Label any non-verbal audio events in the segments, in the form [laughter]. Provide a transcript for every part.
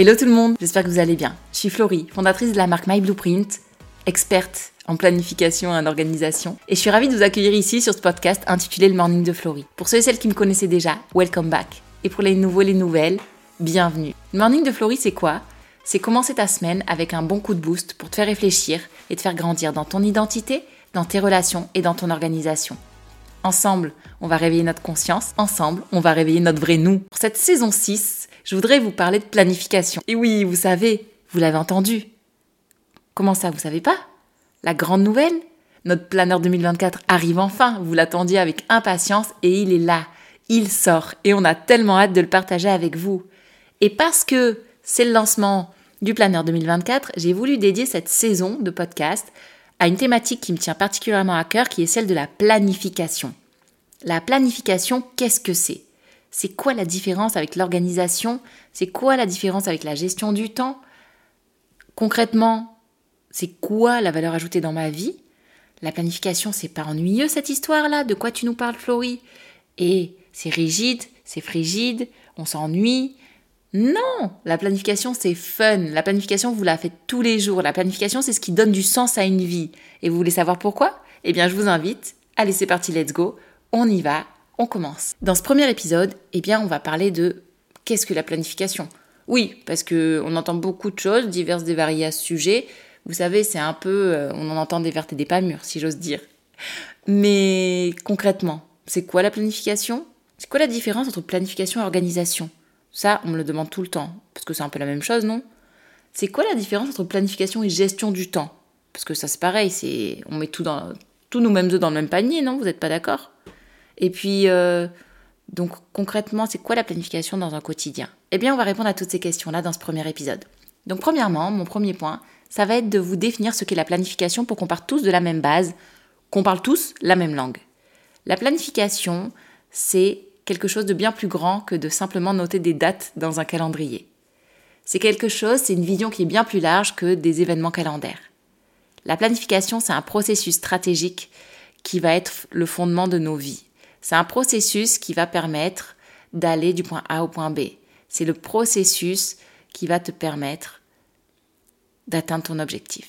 Hello tout le monde, j'espère que vous allez bien. Je suis Florie, fondatrice de la marque My Blueprint, experte en planification et en organisation, et je suis ravie de vous accueillir ici sur ce podcast intitulé Le Morning de Florie. Pour ceux et celles qui me connaissaient déjà, welcome back. Et pour les nouveaux et les nouvelles, bienvenue. Le Morning de Florie, c'est quoi? C'est commencer ta semaine avec un bon coup de boost pour te faire réfléchir et te faire grandir dans ton identité, dans tes relations et dans ton organisation. Ensemble, on va réveiller notre conscience. Ensemble, on va réveiller notre vrai nous. Pour cette saison 6, je voudrais vous parler de planification. Et oui, vous savez, vous l'avez entendu. Comment ça, vous savez pas? La grande nouvelle? Notre planeur 2024 arrive enfin. Vous l'attendiez avec impatience et il est là. Il sort et on a tellement hâte de le partager avec vous. Et parce que c'est le lancement du planeur 2024, j'ai voulu dédier cette saison de podcast à une thématique qui me tient particulièrement à cœur, qui est celle de la planification. La planification, qu'est-ce que c'est? C'est quoi la différence avec l'organisation? C'est quoi la différence avec la gestion du temps? Concrètement, c'est quoi la valeur ajoutée dans ma vie? La planification, c'est pas ennuyeux cette histoire-là? De quoi tu nous parles, Florie? Et c'est rigide, c'est frigide, on s'ennuie, non, la planification c'est fun. La planification vous la faites tous les jours. La planification c'est ce qui donne du sens à une vie. Et vous voulez savoir pourquoi? Eh bien je vous invite. Allez c'est parti, let's go. On y va, on commence. Dans ce premier épisode, eh bien on va parler de qu'est-ce que la planification. Oui, parce que on entend beaucoup de choses, diverses et variées à ce sujet. Vous savez, c'est un peu, euh, on en entend des vertes et des pas mûres, si j'ose dire. Mais concrètement, c'est quoi la planification? C'est quoi la différence entre planification et organisation? Ça, on me le demande tout le temps, parce que c'est un peu la même chose, non? C'est quoi la différence entre planification et gestion du temps? Parce que ça, c'est pareil, c'est on met tout tous nos mêmes œufs dans le même panier, non? Vous n'êtes pas d'accord? Et puis, euh, donc concrètement, c'est quoi la planification dans un quotidien? Eh bien, on va répondre à toutes ces questions-là dans ce premier épisode. Donc, premièrement, mon premier point, ça va être de vous définir ce qu'est la planification pour qu'on parte tous de la même base, qu'on parle tous la même langue. La planification, c'est quelque chose de bien plus grand que de simplement noter des dates dans un calendrier. C'est quelque chose, c'est une vision qui est bien plus large que des événements calendaires. La planification, c'est un processus stratégique qui va être le fondement de nos vies. C'est un processus qui va permettre d'aller du point A au point B. C'est le processus qui va te permettre d'atteindre ton objectif.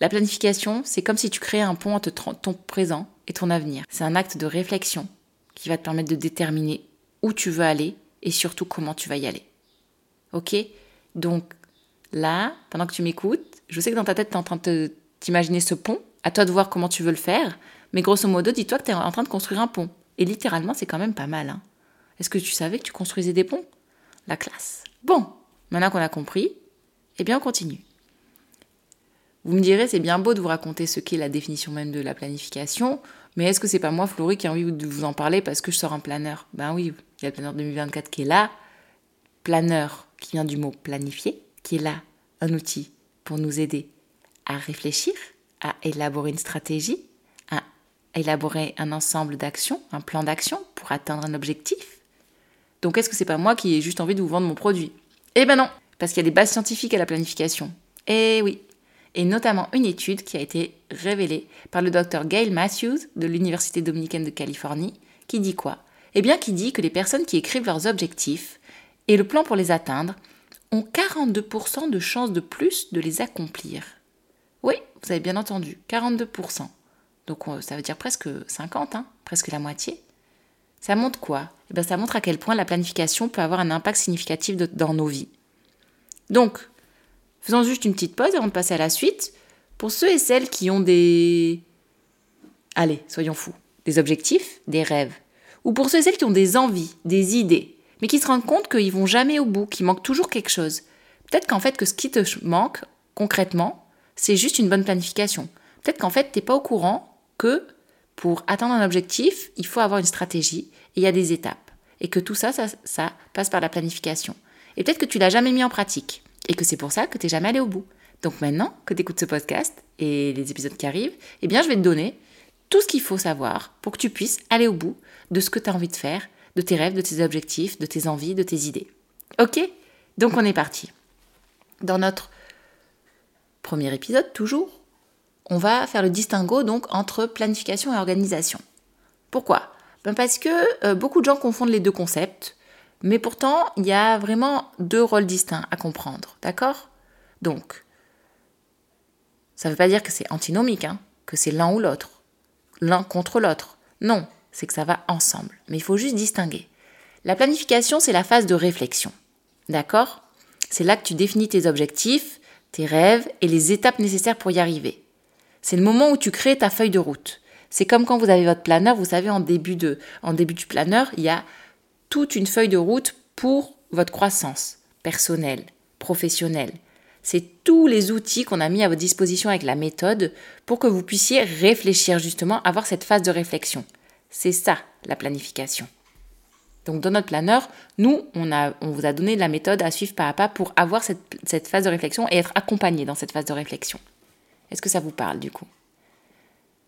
La planification, c'est comme si tu créais un pont entre ton présent et ton avenir. C'est un acte de réflexion, qui va te permettre de déterminer où tu veux aller et surtout comment tu vas y aller. Ok? Donc là, pendant que tu m'écoutes, je sais que dans ta tête, tu es en train de t'imaginer ce pont. À toi de voir comment tu veux le faire. Mais grosso modo, dis-toi que tu es en train de construire un pont. Et littéralement, c'est quand même pas mal. Hein. Est-ce que tu savais que tu construisais des ponts? La classe. Bon, maintenant qu'on a compris, eh bien on continue. Vous me direz, c'est bien beau de vous raconter ce qu'est la définition même de la planification, mais est-ce que c'est pas moi, Florie, qui a envie de vous en parler parce que je sors un planeur? Ben oui, il y a le planeur 2024 qui est là. Planeur qui vient du mot planifier, qui est là, un outil pour nous aider à réfléchir, à élaborer une stratégie, à élaborer un ensemble d'actions, un plan d'action pour atteindre un objectif. Donc est-ce que c'est pas moi qui ai juste envie de vous vendre mon produit? Eh ben non, parce qu'il y a des bases scientifiques à la planification. Eh oui, et notamment une étude qui a été révélée par le docteur Gail Matthews de l'Université dominicaine de Californie, qui dit quoi? Eh bien, qui dit que les personnes qui écrivent leurs objectifs et le plan pour les atteindre ont 42% de chances de plus de les accomplir. Vous avez bien entendu, 42%. Donc ça veut dire presque 50, hein, presque la moitié. Ça montre quoi? Eh bien, Ça montre à quel point la planification peut avoir un impact significatif dans nos vies. Donc, Faisons juste une petite pause avant de passer à la suite. Pour ceux et celles qui ont des... Allez, soyons fous. Des objectifs, des rêves. Ou pour ceux et celles qui ont des envies, des idées, mais qui se rendent compte qu'ils vont jamais au bout, qu'il manque toujours quelque chose. Peut-être qu'en fait, que ce qui te manque, concrètement, c'est juste une bonne planification. Peut-être qu'en fait, tu n'es pas au courant que pour atteindre un objectif, il faut avoir une stratégie et il y a des étapes. Et que tout ça, ça, ça passe par la planification. Et peut-être que tu l'as jamais mis en pratique et que c'est pour ça que tu n'es jamais allé au bout. Donc maintenant que tu écoutes ce podcast et les épisodes qui arrivent, eh bien je vais te donner tout ce qu'il faut savoir pour que tu puisses aller au bout de ce que tu as envie de faire, de tes rêves, de tes objectifs, de tes envies, de tes idées. Ok? Donc on est parti. Dans notre premier épisode, toujours, on va faire le distinguo donc entre planification et organisation. Pourquoi? Ben Parce que euh, beaucoup de gens confondent les deux concepts, Mais pourtant, il y a vraiment deux rôles distincts à comprendre, d'accord? Donc, ça ne veut pas dire que c'est antinomique, hein, que c'est l'un ou l'autre, l'un contre l'autre. Non, c'est que ça va ensemble. Mais il faut juste distinguer. La planification, c'est la phase de réflexion. D'accord? C'est là que tu définis tes objectifs, tes rêves et les étapes nécessaires pour y arriver. C'est le moment où tu crées ta feuille de route. C'est comme quand vous avez votre planeur, vous savez, en début, de, en début du planeur, il y a toute une feuille de route pour votre croissance personnelle, professionnelle. C'est tous les outils qu'on a mis à votre disposition avec la méthode pour que vous puissiez réfléchir justement, avoir cette phase de réflexion. C'est ça, la planification. Donc dans notre planeur, nous, on, vous a donné la méthode à suivre pas à pas pour avoir cette, cette phase de réflexion et être accompagné dans cette phase de réflexion. Est-ce que ça vous parle du coup?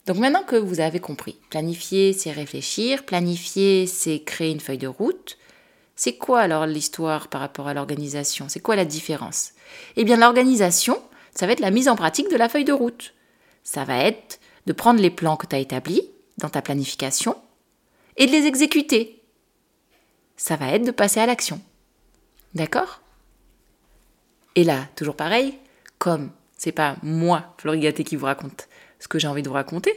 Donc maintenant que vous avez compris, planifier, c'est réfléchir, planifier, c'est créer une feuille de route. C'est quoi alors l'histoire par rapport à l'organisation? C'est quoi la différence? Eh bien l'organisation, ça va être la mise en pratique de la feuille de route. Ça va être de prendre les plans que tu as établis dans ta planification et de les exécuter. Ça va être de passer à l'action. D'accord? Et là, toujours pareil, comme c'est pas moi, Florigaté, qui vous raconte ce que j'ai envie de vous raconter,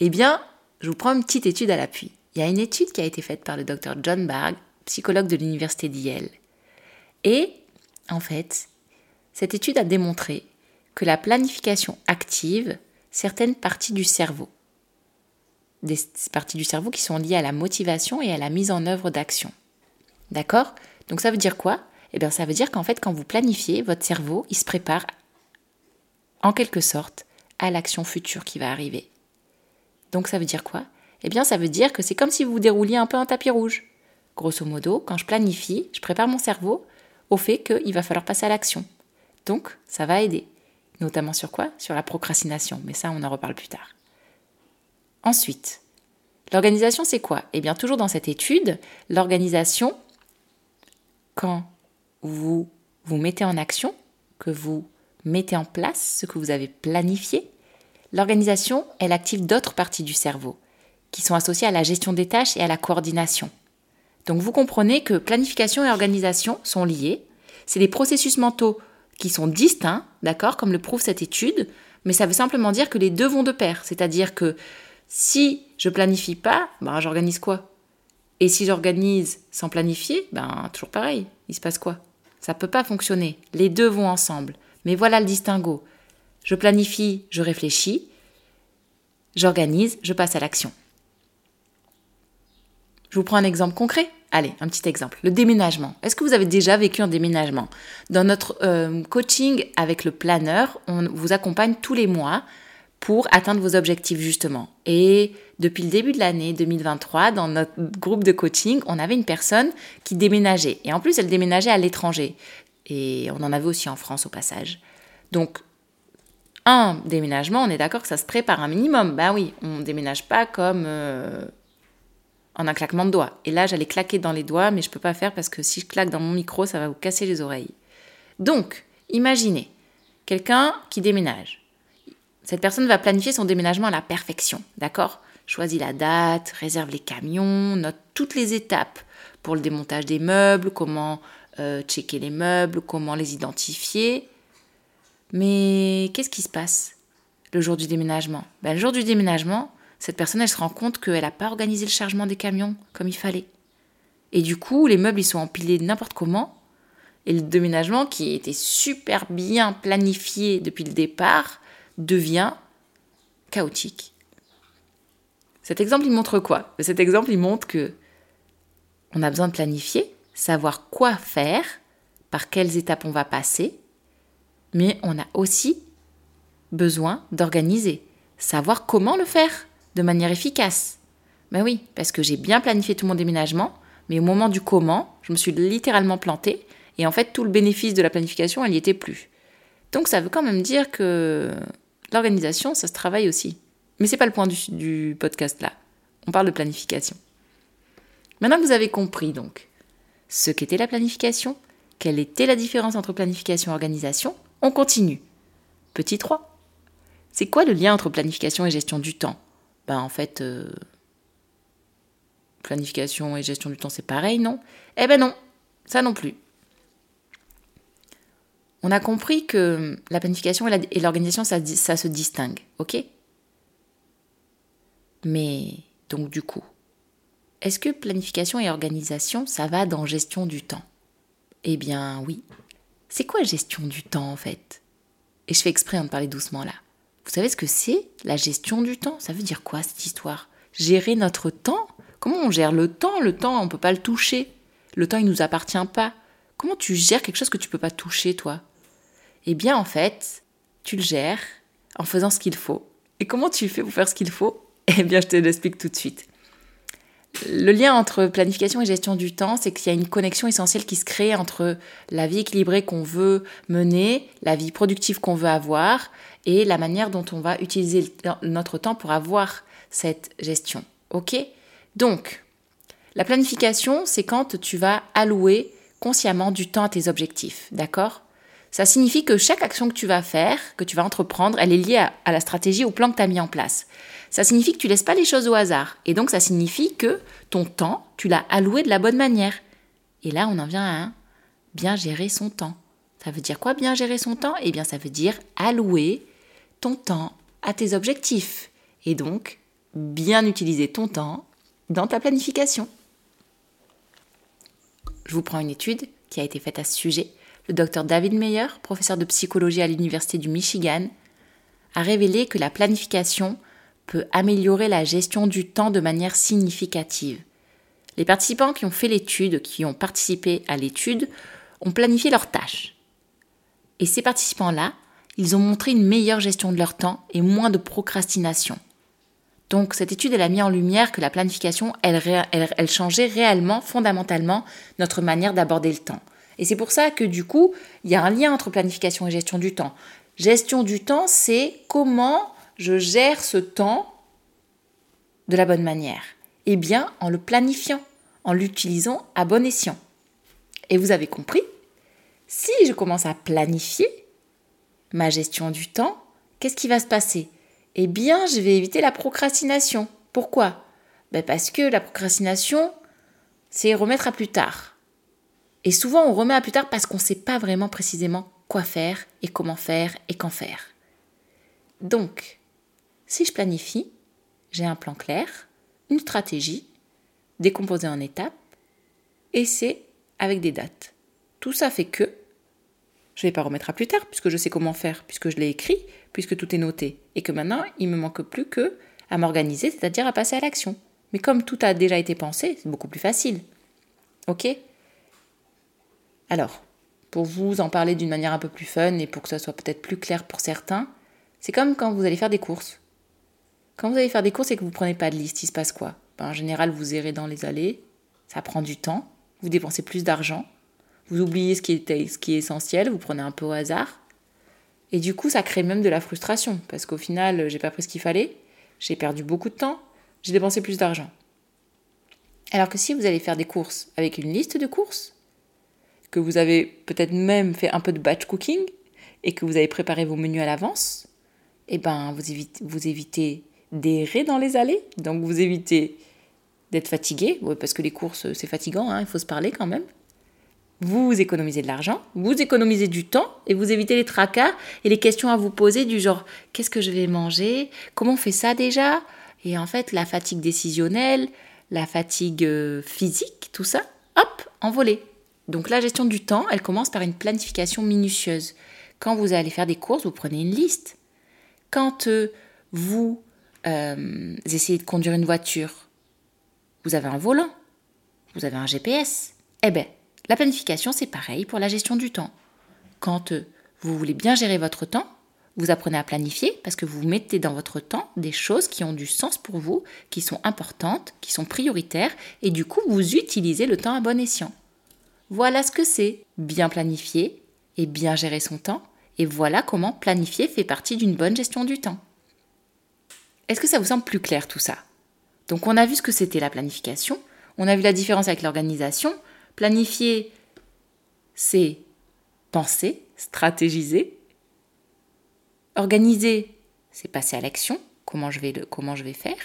eh bien, je vous prends une petite étude à l'appui. Il y a une étude qui a été faite par le docteur John Barg, psychologue de l'université d'Yale. Et, en fait, cette étude a démontré que la planification active certaines parties du cerveau. Des parties du cerveau qui sont liées à la motivation et à la mise en œuvre d'actions. D'accord? Donc ça veut dire quoi? Eh bien ça veut dire qu'en fait quand vous planifiez, votre cerveau, il se prépare en quelque sorte à l'action future qui va arriver. Donc ça veut dire quoi? Eh bien ça veut dire que c'est comme si vous dérouliez un peu un tapis rouge. Grosso modo, quand je planifie, je prépare mon cerveau au fait qu'il va falloir passer à l'action. Donc ça va aider. Notamment sur quoi? Sur la procrastination, mais ça on en reparle plus tard. Ensuite, l'organisation c'est quoi? Eh bien toujours dans cette étude, l'organisation, quand vous vous mettez en action, que vous mettez en place ce que vous avez planifié, l'organisation, elle active d'autres parties du cerveau qui sont associées à la gestion des tâches et à la coordination. Donc vous comprenez que planification et organisation sont liés. C'est des processus mentaux qui sont distincts, d'accord, comme le prouve cette étude, mais ça veut simplement dire que les deux vont de pair. C'est-à-dire que si je planifie pas, ben j'organise quoi? Et si j'organise sans planifier, ben toujours pareil. Il se passe quoi? Ça peut pas fonctionner. Les deux vont ensemble. Mais voilà le distinguo. Je planifie, je réfléchis, j'organise, je passe à l'action. Je vous prends un exemple concret. Allez, un petit exemple. Le déménagement. Est-ce que vous avez déjà vécu un déménagement? Dans notre euh, coaching avec le planeur, on vous accompagne tous les mois pour atteindre vos objectifs justement. Et depuis le début de l'année 2023, dans notre groupe de coaching, on avait une personne qui déménageait. Et en plus, elle déménageait à l'étranger. Et on en avait aussi en France au passage. Donc, un déménagement, on est d'accord que ça se prépare un minimum. Ben oui, on ne déménage pas comme euh, en un claquement de doigts. Et là, j'allais claquer dans les doigts, mais je ne peux pas faire parce que si je claque dans mon micro, ça va vous casser les oreilles. Donc, imaginez quelqu'un qui déménage. Cette personne va planifier son déménagement à la perfection, d'accord? Choisit la date, réserve les camions, note toutes les étapes pour le démontage des meubles, comment euh, checker les meubles, comment les identifier. Mais qu'est-ce qui se passe le jour du déménagement? Ben, Le jour du déménagement, cette personne, elle se rend compte qu'elle n'a pas organisé le chargement des camions comme il fallait. Et du coup, les meubles, ils sont empilés n'importe comment. Et le déménagement, qui était super bien planifié depuis le départ, devient chaotique. Cet exemple, il montre quoi? Cet exemple, il montre que on a besoin de planifier, savoir quoi faire, par quelles étapes on va passer, mais on a aussi besoin d'organiser, savoir comment le faire de manière efficace. Ben oui, parce que j'ai bien planifié tout mon déménagement, mais au moment du comment, je me suis littéralement plantée, et en fait tout le bénéfice de la planification, elle n'y était plus. Donc ça veut quand même dire que l'organisation, ça se travaille aussi. Mais c'est pas le point du, podcast là. On parle de planification. Maintenant que vous avez compris donc ce qu'était la planification, quelle était la différence entre planification et organisation, on continue. Petit 3. C'est quoi le lien entre planification et gestion du temps? Ben en fait, euh, planification et gestion du temps c'est pareil, non? Eh ben non, Ça non plus. On a compris que la planification et l'organisation, ça, se distingue, ok? Mais donc du coup, est-ce que planification et organisation, ça va dans gestion du temps? Eh bien oui. C'est quoi gestion du temps en fait? Et je fais exprès de parler doucement là. Vous savez ce que c'est la gestion du temps? Ça veut dire quoi cette histoire? Gérer notre temps? Comment on gère le temps? Le temps, on ne peut pas le toucher. Le temps, il ne nous appartient pas. Comment tu gères quelque chose que tu ne peux pas toucher, toi? Eh bien, en fait, tu le gères en faisant ce qu'il faut. Et comment tu fais pour faire ce qu'il faut? Eh bien, je te l'explique tout de suite. Le lien entre planification et gestion du temps, c'est qu'il y a une connexion essentielle qui se crée entre la vie équilibrée qu'on veut mener, la vie productive qu'on veut avoir et la manière dont on va utiliser notre temps pour avoir cette gestion. OK? Donc, la planification, c'est quand tu vas allouer consciemment du temps à tes objectifs, d'accord? Ça signifie que chaque action que tu vas faire, que tu vas entreprendre, elle est liée à, la stratégie, au plan que tu as mis en place ça signifie que tu laisses pas les choses au hasard. Et donc ça signifie que ton temps, tu l'as alloué de la bonne manière. Et là, on en vient à bien gérer son temps. Ça veut dire quoi bien gérer son temps? Eh bien, ça veut dire allouer ton temps à tes objectifs. Et donc, bien utiliser ton temps dans ta planification. Je vous prends une étude qui a été faite à ce sujet. Le docteur David Meyer, professeur de psychologie à l'Université du Michigan, a révélé que la planification peut améliorer la gestion du temps de manière significative. Les participants qui ont fait l'étude, qui ont participé à l'étude, ont planifié leurs tâches. Et ces participants-là, ils ont montré une meilleure gestion de leur temps et moins de procrastination. Donc cette étude, elle a mis en lumière que la planification, elle, elle changeait réellement, fondamentalement, notre manière d'aborder le temps. Et c'est pour ça que du coup, il y a un lien entre planification et gestion du temps. Gestion du temps, c'est comment je gère ce temps de la bonne manière Eh bien, en le planifiant, en l'utilisant à bon escient. Et vous avez compris, si je commence à planifier ma gestion du temps, qu'est-ce qui va se passer? Eh bien, je vais éviter la procrastination. Pourquoi? Ben Parce que la procrastination, c'est remettre à plus tard. Et souvent, on remet à plus tard parce qu'on ne sait pas vraiment précisément quoi faire et comment faire et quand faire. Donc, si je planifie, j'ai un plan clair, une stratégie, décomposée en étapes, et c'est avec des dates. Tout ça fait que je ne vais pas remettre à plus tard, puisque je sais comment faire, puisque je l'ai écrit, puisque tout est noté, et que maintenant, il me manque plus que à m'organiser, c'est-à-dire à passer à l'action. Mais comme tout a déjà été pensé, c'est beaucoup plus facile. Ok? Alors, pour vous en parler d'une manière un peu plus fun et pour que ça soit peut-être plus clair pour certains, c'est comme quand vous allez faire des courses. Quand vous allez faire des courses et que vous ne prenez pas de liste, il se passe quoi? Ben, En général, vous errez dans les allées, ça prend du temps, vous dépensez plus d'argent, vous oubliez ce qui, est, ce qui est essentiel, vous prenez un peu au hasard. Et du coup, ça crée même de la frustration, parce qu'au final, j'ai pas pris ce qu'il fallait, j'ai perdu beaucoup de temps, j'ai dépensé plus d'argent. Alors que si vous allez faire des courses avec une liste de courses, que vous avez peut-être même fait un peu de batch cooking, et que vous avez préparé vos menus à l'avance, eh ben, vous évitez, d'errer dans les allées. Donc vous évitez d'être fatigué, parce que les courses c'est fatigant, hein, il faut se parler quand même. Vous économisez de l'argent, vous économisez du temps et vous évitez les tracas et les questions à vous poser du genre qu'est-ce que je vais manger? Comment on fait ça déjà? Et en fait, la fatigue décisionnelle, la fatigue euh, physique, tout ça, hop, envolé. Donc la gestion du temps, elle commence par une planification minutieuse. Quand vous allez faire des courses, vous prenez une liste. Quand euh, vous euh, essayez de conduire une voiture, vous avez un volant, vous avez un GPS. Eh bien, la planification, c'est pareil pour la gestion du temps. Quand euh, vous voulez bien gérer votre temps, vous apprenez à planifier parce que vous mettez dans votre temps des choses qui ont du sens pour vous, qui sont importantes, qui sont prioritaires, et du coup, vous utilisez le temps à bon escient. Voilà ce que c'est, bien planifier et bien gérer son temps, et voilà comment planifier fait partie d'une bonne gestion du temps. Est-ce que ça vous semble plus clair tout ça? Donc on a vu ce que c'était la planification, on a vu la différence avec l'organisation. Planifier, c'est penser, stratégiser. Organiser, c'est passer à l'action, comment je vais, vais faire,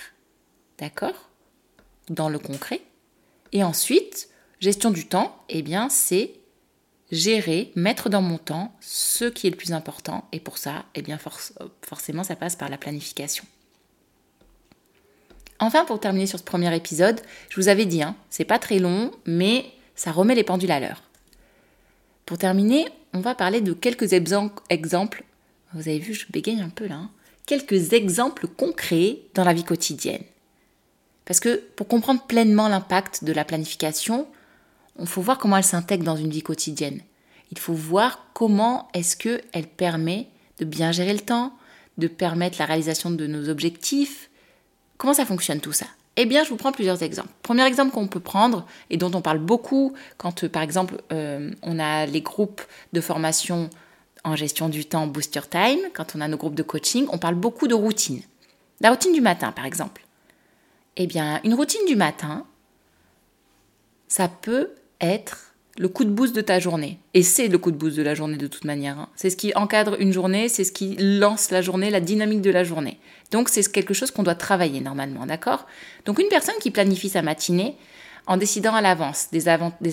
d'accord? Dans le concret. Et ensuite, Gestion du temps, eh bien, c'est gérer, mettre dans mon temps ce qui est le plus important. Et pour ça, eh bien, forcément, ça passe par la planification. Enfin, pour terminer sur ce premier épisode, je vous avais dit, hein, c'est pas très long, mais ça remet les pendules à l'heure. Pour terminer, on va parler de quelques exemples. Vous avez vu, je bégaye un peu là. Hein. quelques exemples concrets dans la vie quotidienne. Parce que pour comprendre pleinement l'impact de la planification, il faut voir comment elle s'intègre dans une vie quotidienne. Il faut voir comment est-ce qu'elle permet de bien gérer le temps, de permettre la réalisation de nos objectifs. Comment ça fonctionne tout ça? Eh bien, je vous prends plusieurs exemples. Premier exemple qu'on peut prendre et dont on parle beaucoup quand, euh, par exemple, euh, on a les groupes de formation en gestion du temps Booster Time, quand on a nos groupes de coaching, on parle beaucoup de routine. La routine du matin, par exemple. Eh bien, une routine du matin, ça peut être le coup de boost de ta journée. Et c'est le coup de boost de la journée de toute manière. Hein. C'est ce qui encadre une journée, c'est ce qui lance la journée, la dynamique de la journée. Donc c'est quelque chose qu'on doit travailler normalement, d'accord? Donc une personne qui planifie sa matinée en décidant à l'avance des,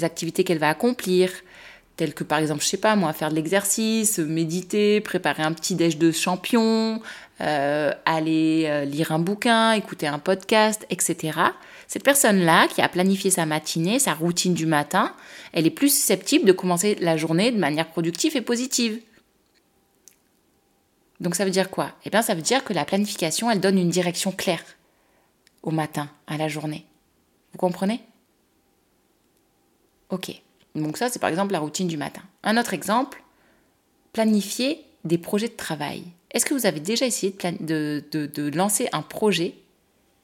activités qu'elle va accomplir, telles que par exemple, je sais pas moi, faire de l'exercice, méditer, préparer un petit déj de champion, euh, aller euh, lire un bouquin, écouter un podcast, etc. Cette personne-là, qui a planifié sa matinée, sa routine du matin, elle est plus susceptible de commencer la journée de manière productive et positive. Donc ça veut dire quoi? Eh bien ça veut dire que la planification, elle donne une direction claire au matin, à la journée. Vous comprenez? Ok. Donc ça, c'est par exemple la routine du matin. Un autre exemple, planifier des projets de travail. Est-ce que vous avez déjà essayé de, lancer un projet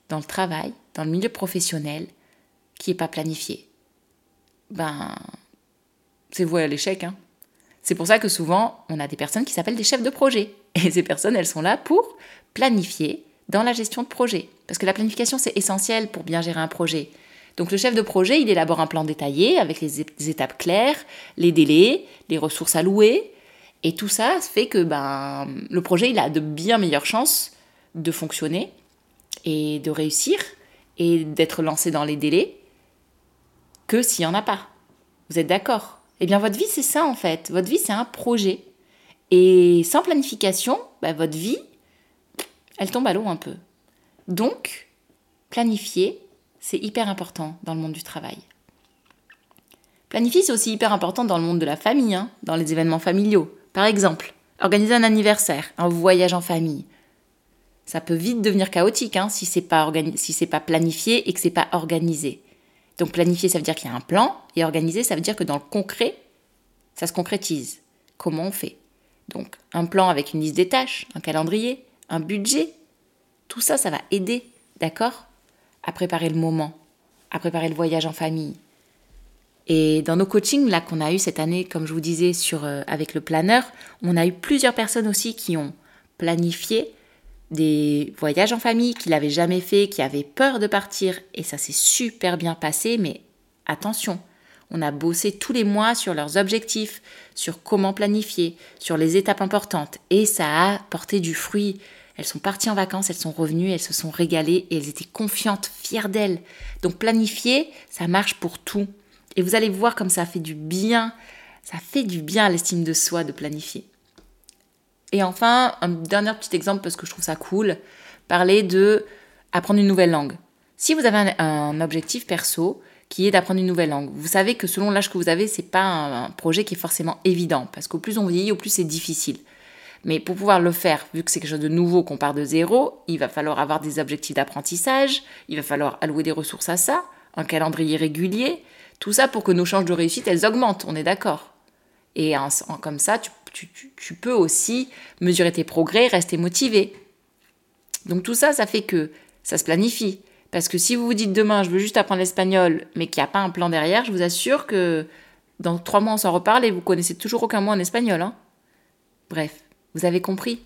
dans le travail, dans le milieu professionnel, qui n'est pas planifié Ben, c'est voué à l'échec. Hein. C'est pour ça que souvent, on a des personnes qui s'appellent des chefs de projet. [laughs] Et ces personnes, elles sont là pour planifier dans la gestion de projet. Parce que la planification, c'est essentiel pour bien gérer un projet. Donc le chef de projet, il élabore un plan détaillé avec les étapes claires, les délais, les ressources allouées, et tout ça fait que ben, le projet, il a de bien meilleures chances de fonctionner et de réussir et d'être lancé dans les délais que s'il n'y en a pas. Vous êtes d'accord? Eh bien, votre vie, c'est ça en fait. Votre vie, c'est un projet. Et sans planification, ben, votre vie, elle tombe à l'eau un peu. Donc, planifier, c'est hyper important dans le monde du travail. Planifier, c'est aussi hyper important dans le monde de la famille, hein, dans les événements familiaux. Par exemple, organiser un anniversaire, un voyage en famille. Ça peut vite devenir chaotique hein, si c'est pas si pas planifié et que c'est pas organisé. Donc planifier, ça veut dire qu'il y a un plan, et organiser, ça veut dire que dans le concret, ça se concrétise. Comment on fait? Donc un plan avec une liste des tâches, un calendrier, un budget, tout ça, ça va aider, d'accord? À préparer le moment, à préparer le voyage en famille, et dans nos coachings là qu'on a eu cette année, comme je vous disais sur euh, avec le planeur, on a eu plusieurs personnes aussi qui ont planifié des voyages en famille qu'ils n'avaient jamais fait, qui avaient peur de partir et ça s'est super bien passé. Mais attention, on a bossé tous les mois sur leurs objectifs, sur comment planifier, sur les étapes importantes et ça a porté du fruit. Elles sont parties en vacances, elles sont revenues, elles se sont régalées et elles étaient confiantes, fières d'elles. Donc planifier, ça marche pour tout. Et vous allez voir comme ça fait du bien, ça fait du bien à l'estime de soi de planifier. Et enfin, un dernier petit exemple parce que je trouve ça cool, parler de apprendre une nouvelle langue. Si vous avez un, objectif perso qui est d'apprendre une nouvelle langue, vous savez que selon l'âge que vous avez, c'est pas un, projet qui est forcément évident parce qu'au plus on vieillit, au plus c'est difficile. Mais pour pouvoir le faire, vu que c'est quelque chose de nouveau qu'on part de zéro, il va falloir avoir des objectifs d'apprentissage, il va falloir allouer des ressources à ça, un calendrier régulier, tout ça pour que nos chances de réussite, elles augmentent, on est d'accord. Et comme ça, tu, peux aussi mesurer tes progrès, rester motivé. Donc tout ça, ça fait que ça se planifie. Parce que si vous vous dites demain, je veux juste apprendre l'espagnol, mais qu'il n'y a pas un plan derrière, je vous assure que dans trois mois, on s'en reparle et vous connaissez toujours aucun mot en espagnol. Hein Bref, vous avez compris.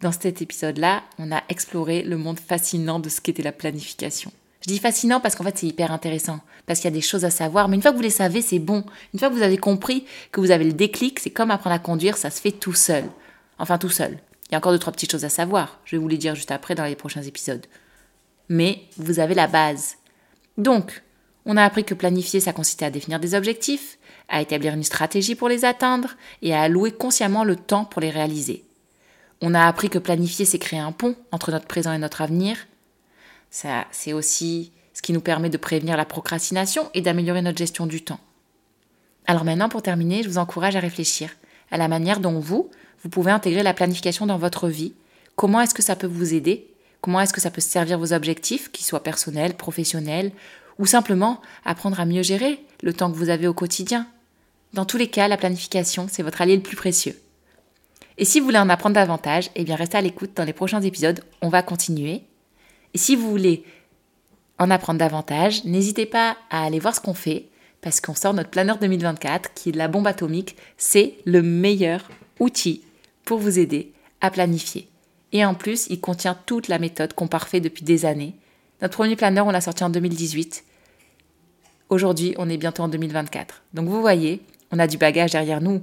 Dans cet épisode-là, on a exploré le monde fascinant de ce qu'était la planification. Je dis fascinant parce qu'en fait c'est hyper intéressant, parce qu'il y a des choses à savoir, mais une fois que vous les savez, c'est bon. Une fois que vous avez compris que vous avez le déclic, c'est comme apprendre à conduire, ça se fait tout seul. Enfin tout seul. Il y a encore deux, trois petites choses à savoir, je vais vous les dire juste après dans les prochains épisodes. Mais vous avez la base. Donc, On a appris que planifier, ça consistait à définir des objectifs, à établir une stratégie pour les atteindre et à allouer consciemment le temps pour les réaliser. On a appris que planifier, c'est créer un pont entre notre présent et notre avenir. Ça, c'est aussi ce qui nous permet de prévenir la procrastination et d'améliorer notre gestion du temps. Alors maintenant, pour terminer, je vous encourage à réfléchir à la manière dont vous, vous pouvez intégrer la planification dans votre vie. Comment est-ce que ça peut vous aider? Comment est-ce que ça peut servir vos objectifs, qu'ils soient personnels, professionnels, ou simplement apprendre à mieux gérer le temps que vous avez au quotidien? Dans tous les cas, la planification, c'est votre allié le plus précieux. Et si vous voulez en apprendre davantage, eh bien restez à l'écoute dans les prochains épisodes, on va continuer. Et si vous voulez en apprendre davantage, n'hésitez pas à aller voir ce qu'on fait, parce qu'on sort notre planeur 2024, qui est la bombe atomique. C'est le meilleur outil pour vous aider à planifier. Et en plus, il contient toute la méthode qu'on parfait depuis des années. Notre premier planeur, on l'a sorti en 2018. Aujourd'hui, on est bientôt en 2024. Donc vous voyez, on a du bagage derrière nous.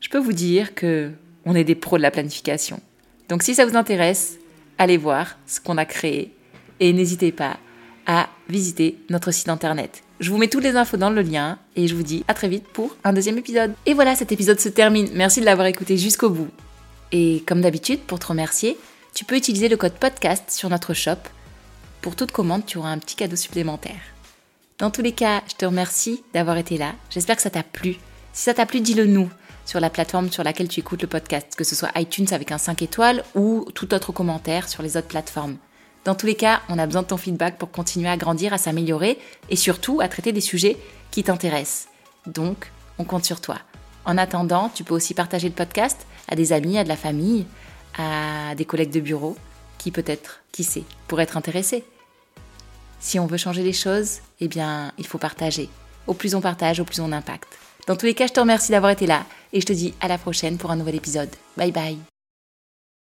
Je peux vous dire que on est des pros de la planification. Donc si ça vous intéresse, allez voir ce qu'on a créé et n'hésitez pas à visiter notre site internet. Je vous mets toutes les infos dans le lien et je vous dis à très vite pour un deuxième épisode. Et voilà, cet épisode se termine. Merci de l'avoir écouté jusqu'au bout. Et comme d'habitude, pour te remercier, tu peux utiliser le code podcast sur notre shop. Pour toute commande, tu auras un petit cadeau supplémentaire. Dans tous les cas, je te remercie d'avoir été là. J'espère que ça t'a plu. Si ça t'a plu, dis-le nous sur la plateforme sur laquelle tu écoutes le podcast, que ce soit iTunes avec un 5 étoiles ou tout autre commentaire sur les autres plateformes. Dans tous les cas, on a besoin de ton feedback pour continuer à grandir, à s'améliorer et surtout à traiter des sujets qui t'intéressent. Donc, on compte sur toi. En attendant, tu peux aussi partager le podcast à des amis, à de la famille, à des collègues de bureau qui peut-être, qui sait, pourraient être intéressés. Si on veut changer les choses, eh bien, il faut partager. Au plus on partage, au plus on impacte. Dans tous les cas, je te remercie d'avoir été là et je te dis à la prochaine pour un nouvel épisode. Bye bye.